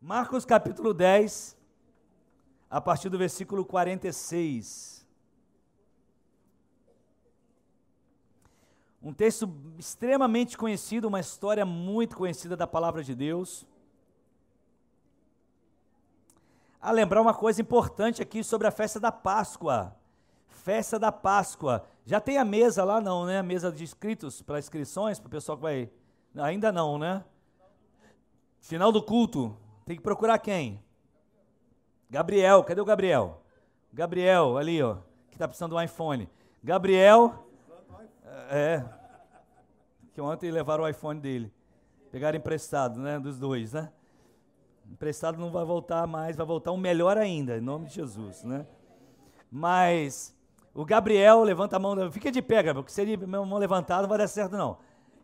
Marcos capítulo 10, a partir do versículo 46. Um texto extremamente conhecido, uma história muito conhecida da palavra de Deus. A lembrar uma coisa importante aqui sobre a festa da Páscoa. Festa da Páscoa. Já tem a mesa lá, não, né? A mesa de inscritos para inscrições, para o pessoal que vai. Ainda não, né? Final do culto. Tem que procurar quem? Gabriel, cadê o Gabriel? Gabriel, ali, ó, que está precisando do iPhone. Gabriel, é, que ontem levaram o iPhone dele. Pegaram emprestado, né, dos dois, né? Emprestado não vai voltar mais, vai voltar um melhor ainda, em nome de Jesus, né? Mas o Gabriel, levanta a mão, fica de pé, Gabriel, porque se ele mão levantada não vai dar certo não.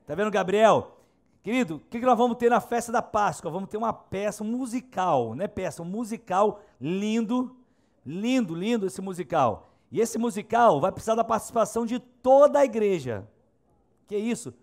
Tá vendo, Gabriel? Querido, o que, que nós vamos ter na festa da Páscoa? Vamos ter uma peça musical, né? Peça, um musical lindo, lindo, lindo esse musical. E esse musical vai precisar da participação de toda a igreja. Que isso?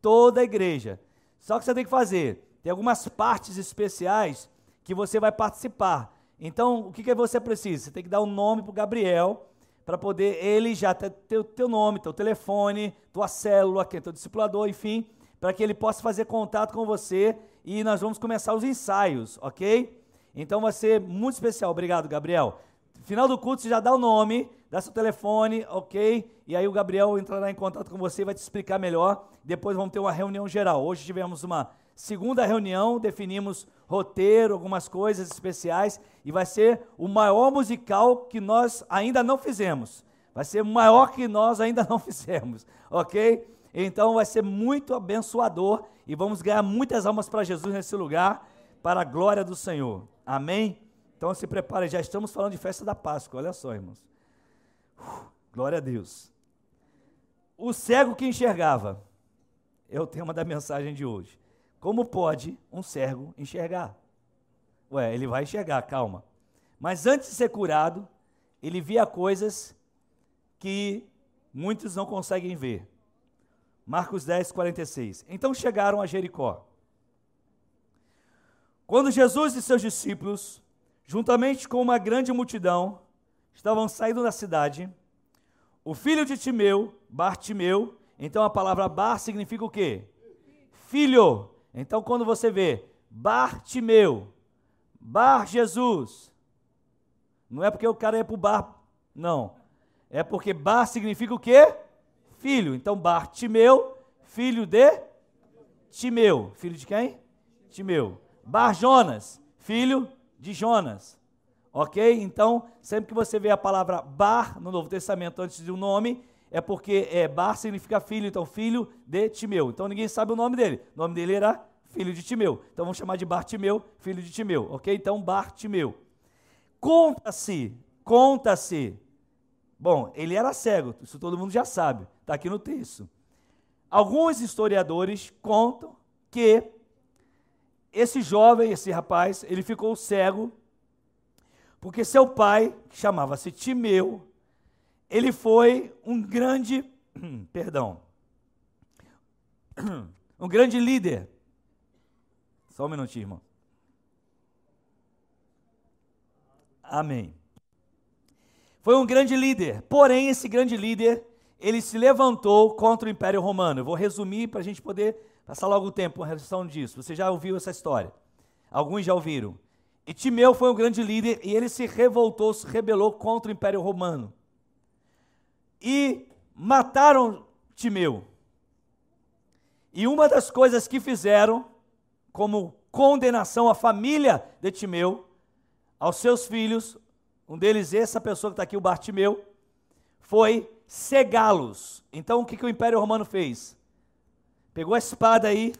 Toda a igreja. Só que você tem que fazer. Tem algumas partes especiais que você vai participar. Então, o que, que você precisa? Você tem que dar um nome para o Gabriel, para poder ele já ter o teu nome, teu telefone, tua célula, quem é teu discipulador, enfim para que ele possa fazer contato com você e nós vamos começar os ensaios, ok? Então vai ser muito especial. Obrigado, Gabriel. Final do culto, você já dá o nome, dá seu telefone, ok? E aí o Gabriel entrará em contato com você e vai te explicar melhor. Depois vamos ter uma reunião geral. Hoje tivemos uma segunda reunião, definimos roteiro, algumas coisas especiais, e vai ser o maior musical que nós ainda não fizemos. Vai ser o maior que nós ainda não fizemos, ok? Então vai ser muito abençoador e vamos ganhar muitas almas para Jesus nesse lugar, para a glória do Senhor. Amém? Então se prepare, já estamos falando de festa da Páscoa, olha só, irmãos. Uh, glória a Deus. O cego que enxergava é o tema da mensagem de hoje. Como pode um cego enxergar? Ué, ele vai enxergar, calma. Mas antes de ser curado, ele via coisas que muitos não conseguem ver. Marcos 10, 46. Então chegaram a Jericó. Quando Jesus e seus discípulos, juntamente com uma grande multidão, estavam saindo da cidade, o filho de Timeu, Bartimeu, então a palavra Bar significa o quê? Filho. Então quando você vê Bartimeu, Bar Jesus, não é porque o cara é para o bar, não. É porque Bar significa o quê? Filho. Então, Bartimeu, filho de Timeu. Filho de quem? Timeu. Bar Jonas, filho de Jonas. Ok? Então, sempre que você vê a palavra Bar no Novo Testamento antes de um nome, é porque é, Bar significa filho, então filho de Timeu. Então ninguém sabe o nome dele. O nome dele era filho de Timeu. Então vamos chamar de Bartimeu, filho de Timeu. Ok? Então Bartimeu. Conta-se, conta-se. Bom, ele era cego, isso todo mundo já sabe. Está aqui no texto. Alguns historiadores contam que esse jovem, esse rapaz, ele ficou cego porque seu pai, que chamava-se Timeu, ele foi um grande, perdão, um grande líder. Só um minutinho, irmão. Amém. Foi um grande líder, porém esse grande líder ele se levantou contra o Império Romano. Eu vou resumir para a gente poder passar logo o tempo com a resolução disso. Você já ouviu essa história? Alguns já ouviram. E Timeu foi um grande líder e ele se revoltou, se rebelou contra o Império Romano. E mataram Timeu. E uma das coisas que fizeram, como condenação à família de Timeu, aos seus filhos, um deles, essa pessoa que está aqui, o Bartimeu, foi cegá-los. Então o que, que o Império Romano fez? Pegou a espada aí,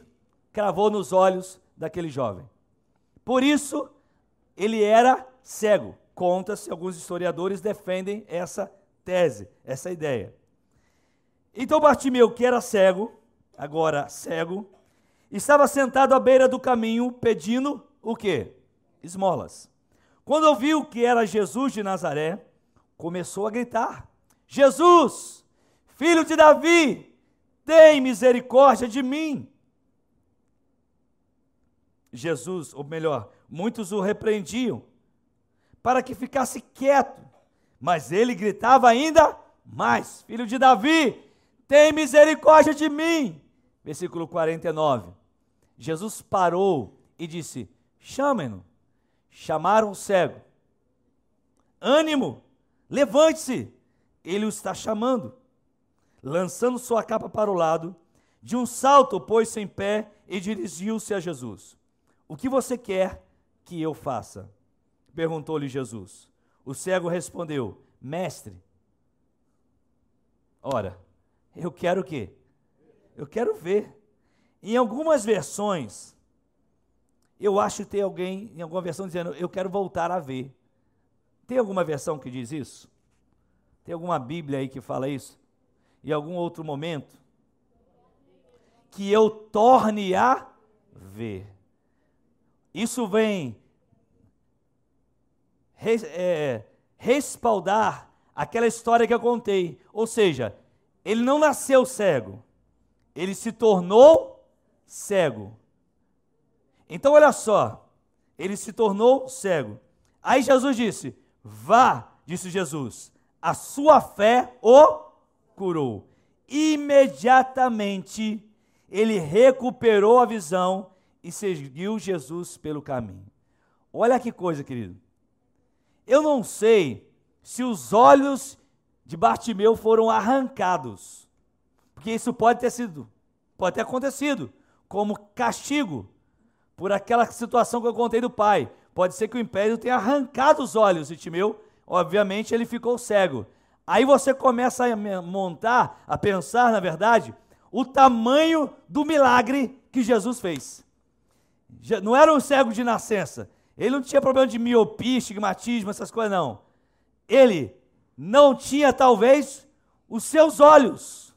cravou nos olhos daquele jovem. Por isso, ele era cego. Conta-se, alguns historiadores defendem essa tese, essa ideia. Então Bartimeu, que era cego, agora cego, estava sentado à beira do caminho pedindo o quê? Esmolas. Quando ouviu que era Jesus de Nazaré, começou a gritar: Jesus, filho de Davi, tem misericórdia de mim. Jesus, ou melhor, muitos o repreendiam para que ficasse quieto, mas ele gritava ainda mais: Filho de Davi, tem misericórdia de mim. Versículo 49. Jesus parou e disse: Chamem-no. Chamaram o cego. Ânimo, levante-se, ele o está chamando. Lançando sua capa para o lado, de um salto pôs-se em pé e dirigiu-se a Jesus. O que você quer que eu faça? Perguntou-lhe Jesus. O cego respondeu: Mestre, ora, eu quero o quê? Eu quero ver. Em algumas versões, eu acho que tem alguém, em alguma versão, dizendo: Eu quero voltar a ver. Tem alguma versão que diz isso? Tem alguma Bíblia aí que fala isso? Em algum outro momento? Que eu torne a ver. Isso vem res, é, respaldar aquela história que eu contei. Ou seja, ele não nasceu cego, ele se tornou cego. Então, olha só, ele se tornou cego. Aí Jesus disse: Vá, disse Jesus, a sua fé o curou. Imediatamente ele recuperou a visão e seguiu Jesus pelo caminho. Olha que coisa, querido. Eu não sei se os olhos de Bartimeu foram arrancados, porque isso pode ter sido, pode ter acontecido como castigo por aquela situação que eu contei do pai. Pode ser que o império tenha arrancado os olhos de Timeu, obviamente ele ficou cego. Aí você começa a montar, a pensar, na verdade, o tamanho do milagre que Jesus fez. Não era um cego de nascença, ele não tinha problema de miopia, estigmatismo, essas coisas, não. Ele não tinha, talvez, os seus olhos.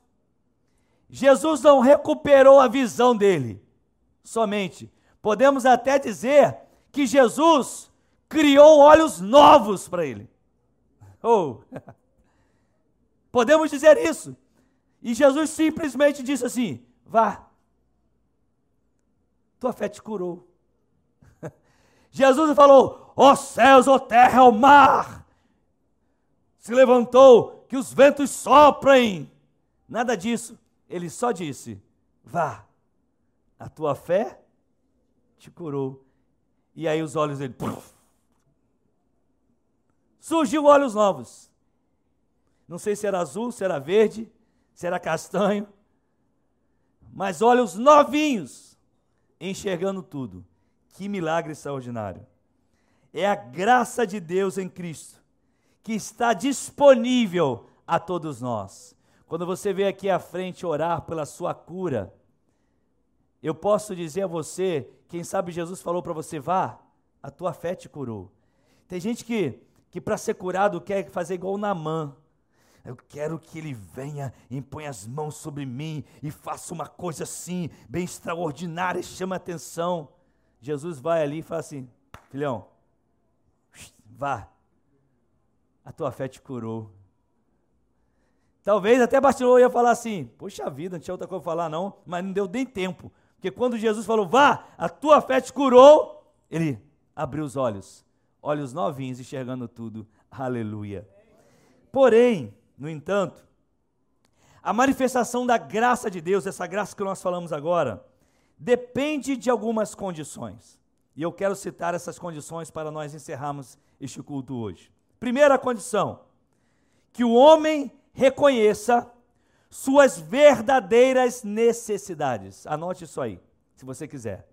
Jesus não recuperou a visão dele somente. Podemos até dizer que Jesus criou olhos novos para ele. Oh. Podemos dizer isso. E Jesus simplesmente disse assim: vá, tua fé te curou. Jesus falou: ó oh céus, ó oh terra, ó oh mar. Se levantou, que os ventos soprem. Nada disso. Ele só disse: vá, a tua fé te curou. E aí os olhos dele. Puff, surgiu olhos novos. Não sei se era azul, se era verde, se era castanho. Mas olhos novinhos, enxergando tudo. Que milagre extraordinário. É a graça de Deus em Cristo que está disponível a todos nós. Quando você vem aqui à frente orar pela sua cura, eu posso dizer a você, quem sabe Jesus falou para você, vá, a tua fé te curou. Tem gente que, que para ser curado quer fazer igual o Namã. Eu quero que ele venha, impõe as mãos sobre mim e faça uma coisa assim, bem extraordinária, chama atenção. Jesus vai ali e fala assim: filhão, vá, a tua fé te curou. Talvez até Bartimeu ia falar assim: Poxa vida, não tinha outra coisa para falar, não, mas não deu nem tempo. Porque quando Jesus falou, vá, a tua fé te curou, ele abriu os olhos, olhos novinhos, enxergando tudo. Aleluia. Porém, no entanto, a manifestação da graça de Deus, essa graça que nós falamos agora, depende de algumas condições. E eu quero citar essas condições para nós encerrarmos este culto hoje. Primeira condição: que o homem reconheça suas verdadeiras necessidades. Anote isso aí, se você quiser.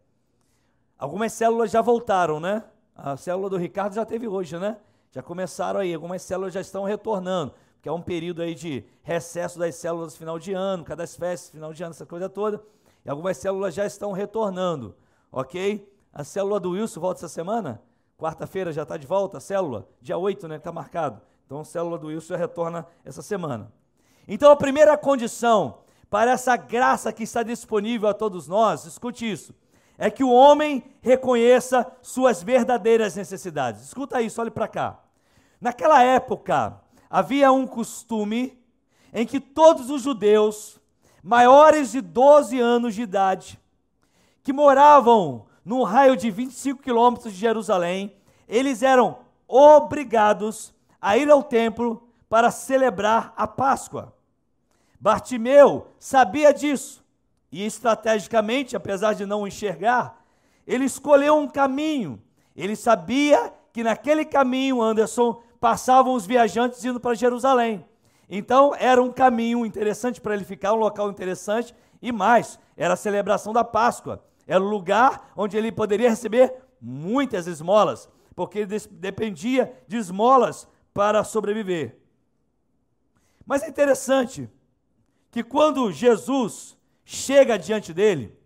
Algumas células já voltaram, né? A célula do Ricardo já teve hoje, né? Já começaram aí, algumas células já estão retornando, que é um período aí de recesso das células final de ano, cada festas final de ano, essa coisa toda. E algumas células já estão retornando, ok? A célula do Wilson volta essa semana? Quarta-feira já está de volta a célula? Dia 8, né? Está marcado. Então a célula do Wilson já retorna essa semana. Então a primeira condição para essa graça que está disponível a todos nós, escute isso, é que o homem reconheça suas verdadeiras necessidades. Escuta isso, olhe para cá. Naquela época, havia um costume em que todos os judeus maiores de 12 anos de idade, que moravam num raio de 25 quilômetros de Jerusalém, eles eram obrigados a ir ao templo para celebrar a Páscoa. Bartimeu sabia disso e, estrategicamente, apesar de não enxergar, ele escolheu um caminho. Ele sabia que naquele caminho, Anderson, passavam os viajantes indo para Jerusalém. Então, era um caminho interessante para ele ficar, um local interessante, e mais, era a celebração da Páscoa. Era o lugar onde ele poderia receber muitas esmolas, porque ele dependia de esmolas para sobreviver. Mas é interessante que quando Jesus chega diante dele,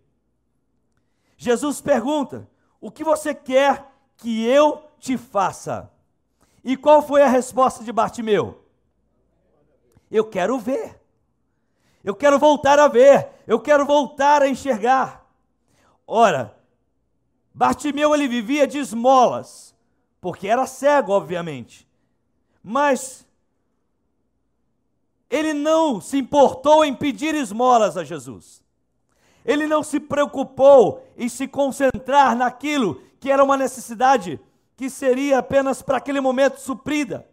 Jesus pergunta: O que você quer que eu te faça? E qual foi a resposta de Bartimeu? Eu quero ver. Eu quero voltar a ver. Eu quero voltar a enxergar. Ora, Bartimeu ele vivia de esmolas, porque era cego, obviamente. Mas ele não se importou em pedir esmolas a Jesus. Ele não se preocupou em se concentrar naquilo que era uma necessidade que seria apenas para aquele momento suprida.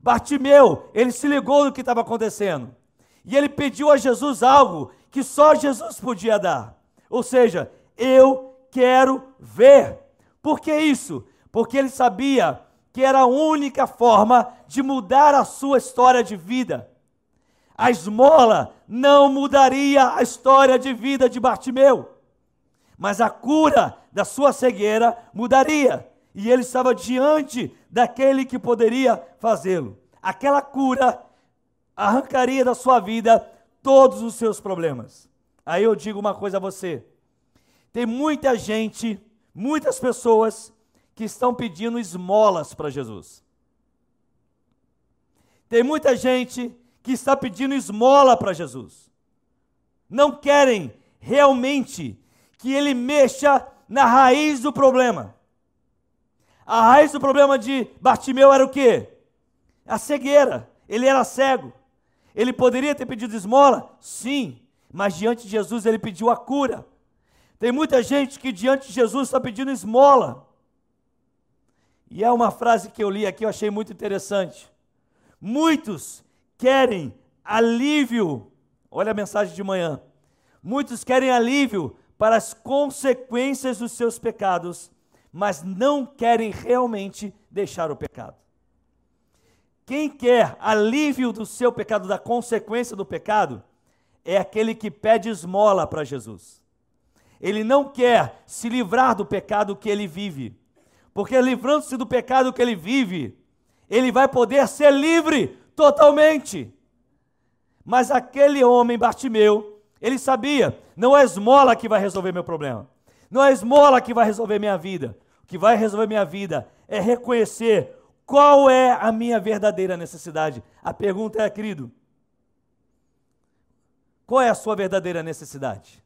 Bartimeu, ele se ligou no que estava acontecendo. E ele pediu a Jesus algo que só Jesus podia dar. Ou seja, eu quero ver. Por que isso? Porque ele sabia que era a única forma de mudar a sua história de vida. A esmola não mudaria a história de vida de Bartimeu, mas a cura da sua cegueira mudaria e ele estava diante daquele que poderia fazê-lo. Aquela cura arrancaria da sua vida todos os seus problemas. Aí eu digo uma coisa a você: tem muita gente, muitas pessoas que estão pedindo esmolas para Jesus. Tem muita gente que está pedindo esmola para Jesus. Não querem realmente que ele mexa na raiz do problema. A raiz do problema de Bartimeu era o quê? A cegueira. Ele era cego. Ele poderia ter pedido esmola? Sim. Mas diante de Jesus ele pediu a cura. Tem muita gente que diante de Jesus está pedindo esmola. E é uma frase que eu li aqui, eu achei muito interessante. Muitos querem alívio. Olha a mensagem de manhã. Muitos querem alívio para as consequências dos seus pecados, mas não querem realmente deixar o pecado. Quem quer alívio do seu pecado, da consequência do pecado, é aquele que pede esmola para Jesus. Ele não quer se livrar do pecado que ele vive, porque livrando-se do pecado que ele vive, ele vai poder ser livre totalmente. Mas aquele homem, Bartimeu, ele sabia, não é esmola que vai resolver meu problema. Não é esmola que vai resolver minha vida. O que vai resolver minha vida é reconhecer qual é a minha verdadeira necessidade. A pergunta é, querido, qual é a sua verdadeira necessidade?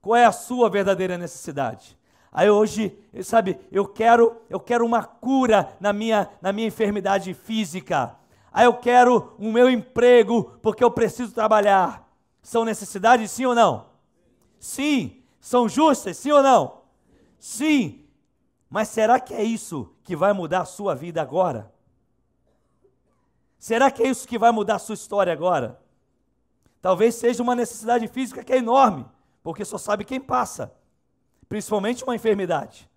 Qual é a sua verdadeira necessidade? Aí hoje, sabe, eu quero, eu quero uma cura na minha, na minha enfermidade física. Aí eu quero o meu emprego porque eu preciso trabalhar. São necessidades sim ou não? Sim. São justas sim ou não? Sim. Mas será que é isso que vai mudar a sua vida agora? Será que é isso que vai mudar a sua história agora? Talvez seja uma necessidade física que é enorme, porque só sabe quem passa, principalmente uma enfermidade.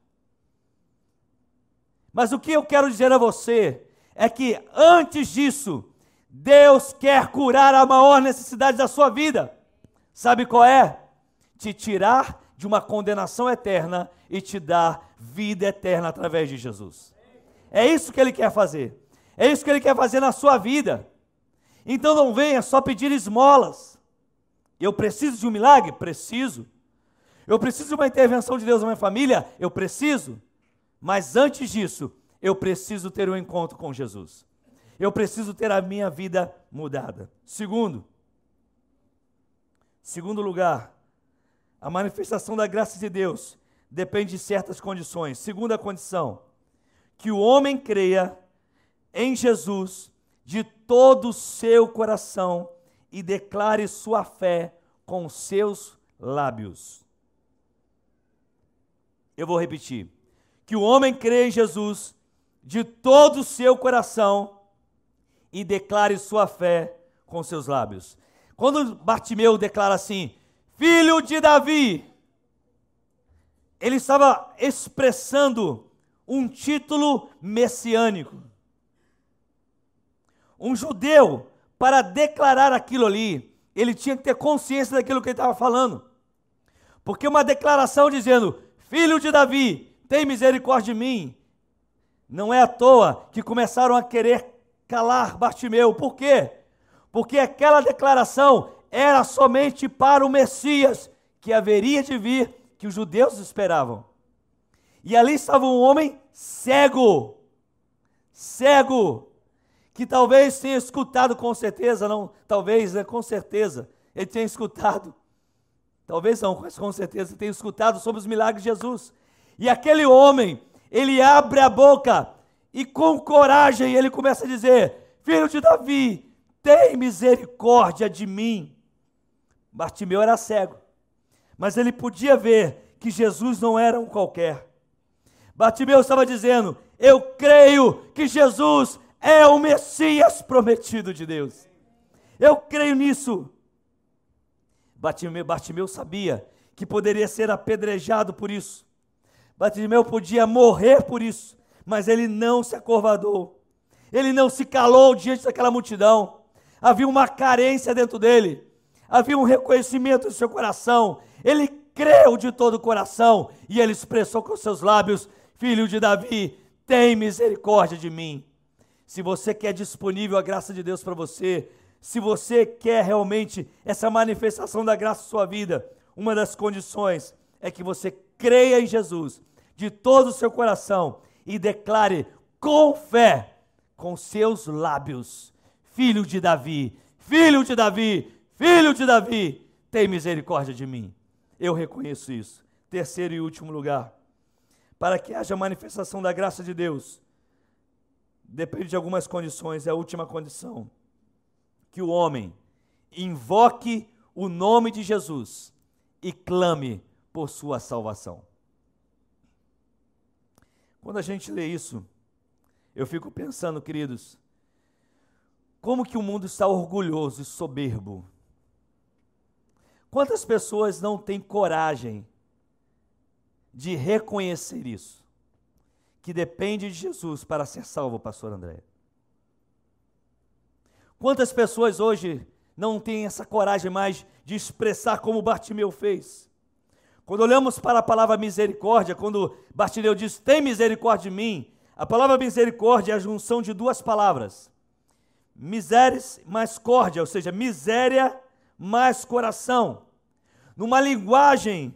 Mas o que eu quero dizer a você é que antes disso, Deus quer curar a maior necessidade da sua vida. Sabe qual é? Te tirar de uma condenação eterna e te dar vida eterna através de Jesus. É isso que ele quer fazer. É isso que ele quer fazer na sua vida. Então não venha só pedir esmolas. Eu preciso de um milagre? Preciso. Eu preciso de uma intervenção de Deus na minha família? Eu preciso. Mas antes disso, eu preciso ter um encontro com Jesus. Eu preciso ter a minha vida mudada. Segundo, segundo lugar, a manifestação da graça de Deus depende de certas condições. Segunda condição, que o homem creia em Jesus de todo o seu coração e declare sua fé com seus lábios. Eu vou repetir. Que o homem crê em Jesus de todo o seu coração e declare sua fé com seus lábios. Quando Bartimeu declara assim: Filho de Davi, ele estava expressando um título messiânico. Um judeu, para declarar aquilo ali, ele tinha que ter consciência daquilo que ele estava falando. Porque uma declaração dizendo: Filho de Davi, tem misericórdia de mim. Não é à toa que começaram a querer calar Bartimeu. Por quê? Porque aquela declaração era somente para o Messias que haveria de vir, que os judeus esperavam. E ali estava um homem cego, cego, que talvez tenha escutado com certeza, não, talvez, né, com certeza, ele tenha escutado, talvez não, mas com certeza tenha escutado sobre os milagres de Jesus. E aquele homem, ele abre a boca e com coragem ele começa a dizer: Filho de Davi, tem misericórdia de mim. Bartimeu era cego, mas ele podia ver que Jesus não era um qualquer. Bartimeu estava dizendo: Eu creio que Jesus é o Messias prometido de Deus. Eu creio nisso. Bartimeu, Bartimeu sabia que poderia ser apedrejado por isso. Bartimeu podia morrer por isso, mas ele não se acovardou. Ele não se calou diante daquela multidão. Havia uma carência dentro dele. Havia um reconhecimento no seu coração. Ele creu de todo o coração e ele expressou com seus lábios: Filho de Davi, tem misericórdia de mim. Se você quer disponível a graça de Deus para você, se você quer realmente essa manifestação da graça em sua vida, uma das condições é que você creia em Jesus de todo o seu coração e declare com fé, com seus lábios: Filho de Davi, filho de Davi, filho de Davi, tem misericórdia de mim. Eu reconheço isso. Terceiro e último lugar, para que haja manifestação da graça de Deus, depende de algumas condições, é a última condição. Que o homem invoque o nome de Jesus e clame por sua salvação. Quando a gente lê isso, eu fico pensando, queridos, como que o mundo está orgulhoso e soberbo. Quantas pessoas não têm coragem de reconhecer isso? Que depende de Jesus para ser salvo, pastor André. Quantas pessoas hoje não têm essa coragem mais de expressar como Bartimeu fez? Quando olhamos para a palavra misericórdia, quando Bartimeu diz, tem misericórdia de mim, a palavra misericórdia é a junção de duas palavras. Miséris mais córdia, ou seja, miséria mais coração. Numa linguagem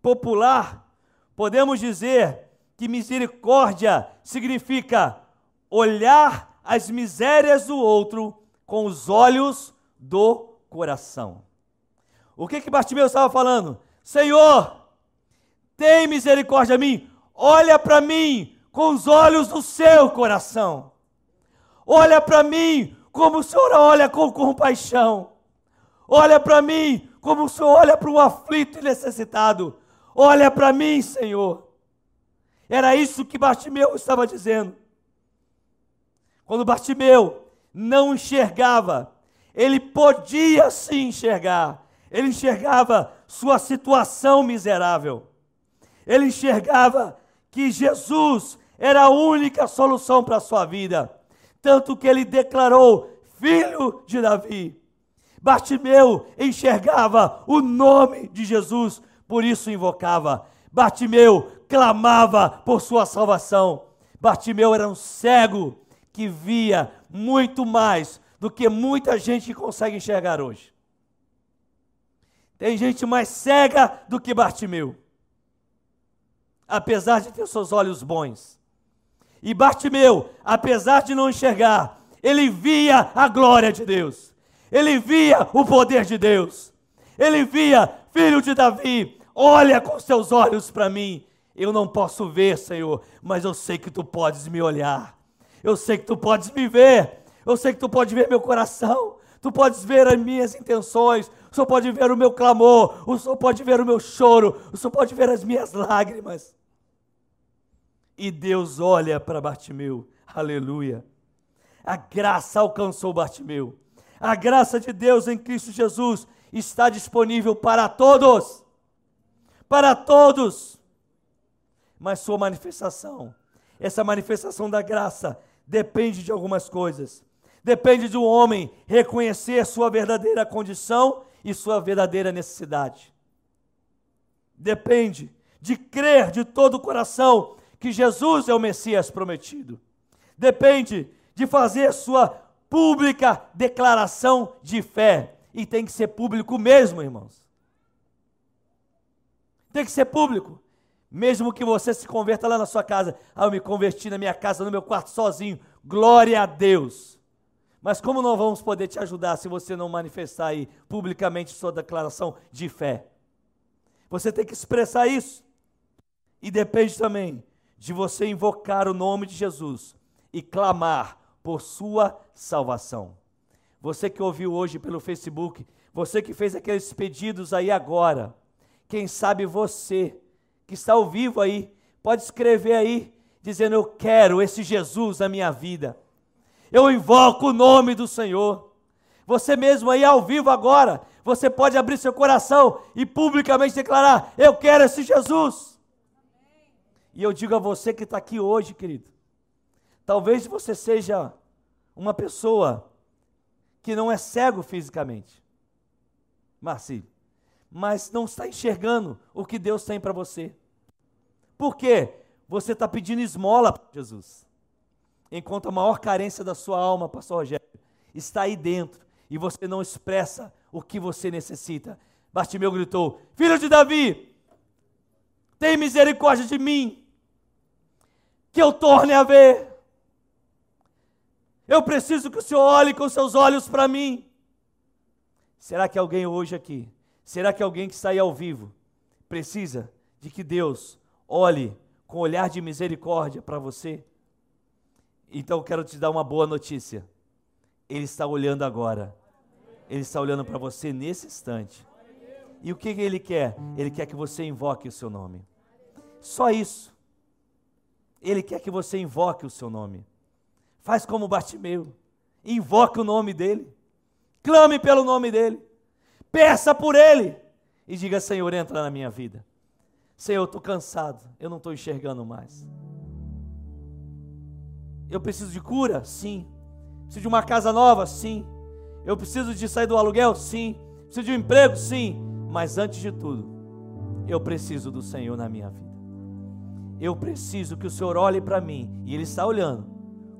popular, podemos dizer que misericórdia significa olhar as misérias do outro com os olhos do coração. O que que Bartimeu estava falando? Senhor, tem misericórdia de mim, olha para mim com os olhos do seu coração. Olha para mim como o Senhor olha com compaixão. Olha para mim como o Senhor olha para o aflito e necessitado. Olha para mim, Senhor. Era isso que Bartimeu estava dizendo. Quando Bartimeu não enxergava, ele podia sim enxergar. Ele enxergava sua situação miserável. Ele enxergava que Jesus era a única solução para a sua vida. Tanto que ele declarou: Filho de Davi. Bartimeu enxergava o nome de Jesus, por isso invocava. Bartimeu clamava por sua salvação. Bartimeu era um cego que via muito mais do que muita gente consegue enxergar hoje. Tem gente mais cega do que Bartimeu, apesar de ter seus olhos bons. E Bartimeu, apesar de não enxergar, ele via a glória de Deus, ele via o poder de Deus, ele via, filho de Davi, olha com seus olhos para mim. Eu não posso ver, Senhor, mas eu sei que tu podes me olhar, eu sei que tu podes me ver, eu sei que tu podes ver meu coração, tu podes ver as minhas intenções, o Senhor pode ver o meu clamor, o Senhor pode ver o meu choro, o Senhor pode ver as minhas lágrimas. E Deus olha para Bartimeu. Aleluia. A graça alcançou Bartimeu. A graça de Deus em Cristo Jesus está disponível para todos. Para todos. Mas sua manifestação, essa manifestação da graça, depende de algumas coisas. Depende de um homem reconhecer sua verdadeira condição e sua verdadeira necessidade. Depende de crer de todo o coração que Jesus é o Messias prometido. Depende de fazer sua pública declaração de fé. E tem que ser público mesmo, irmãos. Tem que ser público. Mesmo que você se converta lá na sua casa. Ah, eu me converti na minha casa, no meu quarto sozinho. Glória a Deus. Mas como não vamos poder te ajudar se você não manifestar aí publicamente sua declaração de fé? Você tem que expressar isso. E depende também de você invocar o nome de Jesus e clamar por sua salvação. Você que ouviu hoje pelo Facebook, você que fez aqueles pedidos aí agora, quem sabe você que está ao vivo aí, pode escrever aí, dizendo: Eu quero esse Jesus na minha vida. Eu invoco o nome do Senhor. Você mesmo aí ao vivo agora, você pode abrir seu coração e publicamente declarar: Eu quero esse Jesus. E eu digo a você que está aqui hoje, querido, talvez você seja uma pessoa que não é cego fisicamente, Marci, mas não está enxergando o que Deus tem para você. Por quê? Você está pedindo esmola para Jesus, enquanto a maior carência da sua alma, Pastor Rogério, está aí dentro e você não expressa o que você necessita. Bartimeu gritou: Filho de Davi, tem misericórdia de mim, que eu torne a ver. Eu preciso que o Senhor olhe com seus olhos para mim. Será que alguém hoje aqui, será que alguém que está aí ao vivo, precisa de que Deus olhe com olhar de misericórdia para você? Então eu quero te dar uma boa notícia. Ele está olhando agora. Ele está olhando para você nesse instante. E o que ele quer? Ele quer que você invoque o seu nome. Só isso. Ele quer que você invoque o seu nome. Faz como Bartimeu. Invoque o nome dele. Clame pelo nome dele. Peça por ele. E diga: Senhor, entra na minha vida. Senhor, eu estou cansado. Eu não estou enxergando mais. Eu preciso de cura? Sim. Preciso de uma casa nova? Sim. Eu preciso de sair do aluguel? Sim. Preciso de um emprego? Sim. Mas antes de tudo, eu preciso do Senhor na minha vida. Eu preciso que o Senhor olhe para mim, e Ele está olhando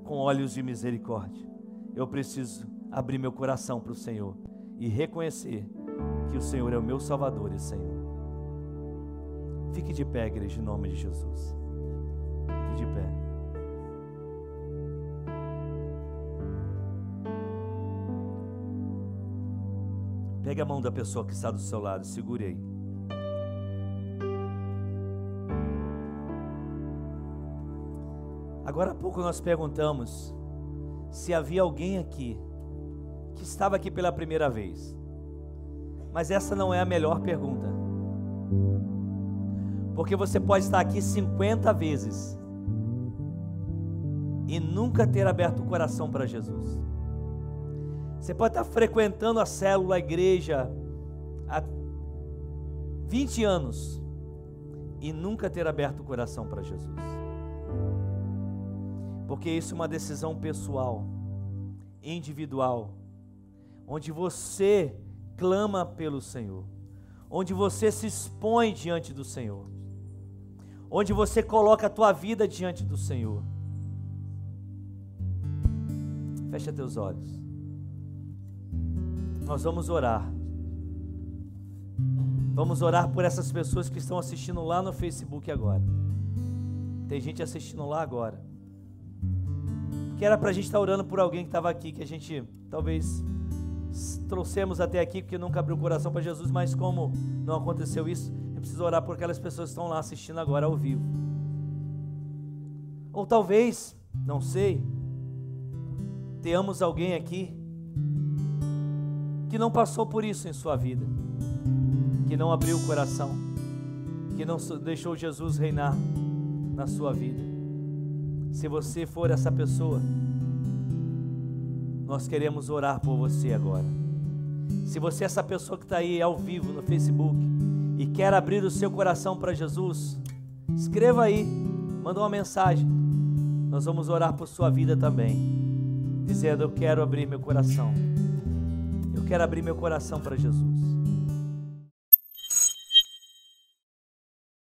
com olhos de misericórdia. Eu preciso abrir meu coração para o Senhor e reconhecer que o Senhor é o meu Salvador e Senhor. Fique de pé, igreja, em nome de Jesus. Pegue a mão da pessoa que está do seu lado, segure aí. Agora há pouco nós perguntamos se havia alguém aqui que estava aqui pela primeira vez. Mas essa não é a melhor pergunta. Porque você pode estar aqui 50 vezes e nunca ter aberto o coração para Jesus. Você pode estar frequentando a célula, a igreja há 20 anos e nunca ter aberto o coração para Jesus. Porque isso é uma decisão pessoal, individual, onde você clama pelo Senhor, onde você se expõe diante do Senhor, onde você coloca a tua vida diante do Senhor. Fecha teus olhos. Nós vamos orar. Vamos orar por essas pessoas que estão assistindo lá no Facebook agora. Tem gente assistindo lá agora. Que era para a gente estar orando por alguém que estava aqui, que a gente talvez trouxemos até aqui, porque nunca abriu o coração para Jesus, mas como não aconteceu isso, eu preciso orar por aquelas pessoas que estão lá assistindo agora ao vivo. Ou talvez, não sei, tenhamos alguém aqui que não passou por isso em sua vida, que não abriu o coração, que não deixou Jesus reinar na sua vida. Se você for essa pessoa, nós queremos orar por você agora. Se você é essa pessoa que está aí ao vivo no Facebook e quer abrir o seu coração para Jesus, escreva aí, manda uma mensagem. Nós vamos orar por sua vida também, dizendo: Eu quero abrir meu coração. Eu quero abrir meu coração para Jesus.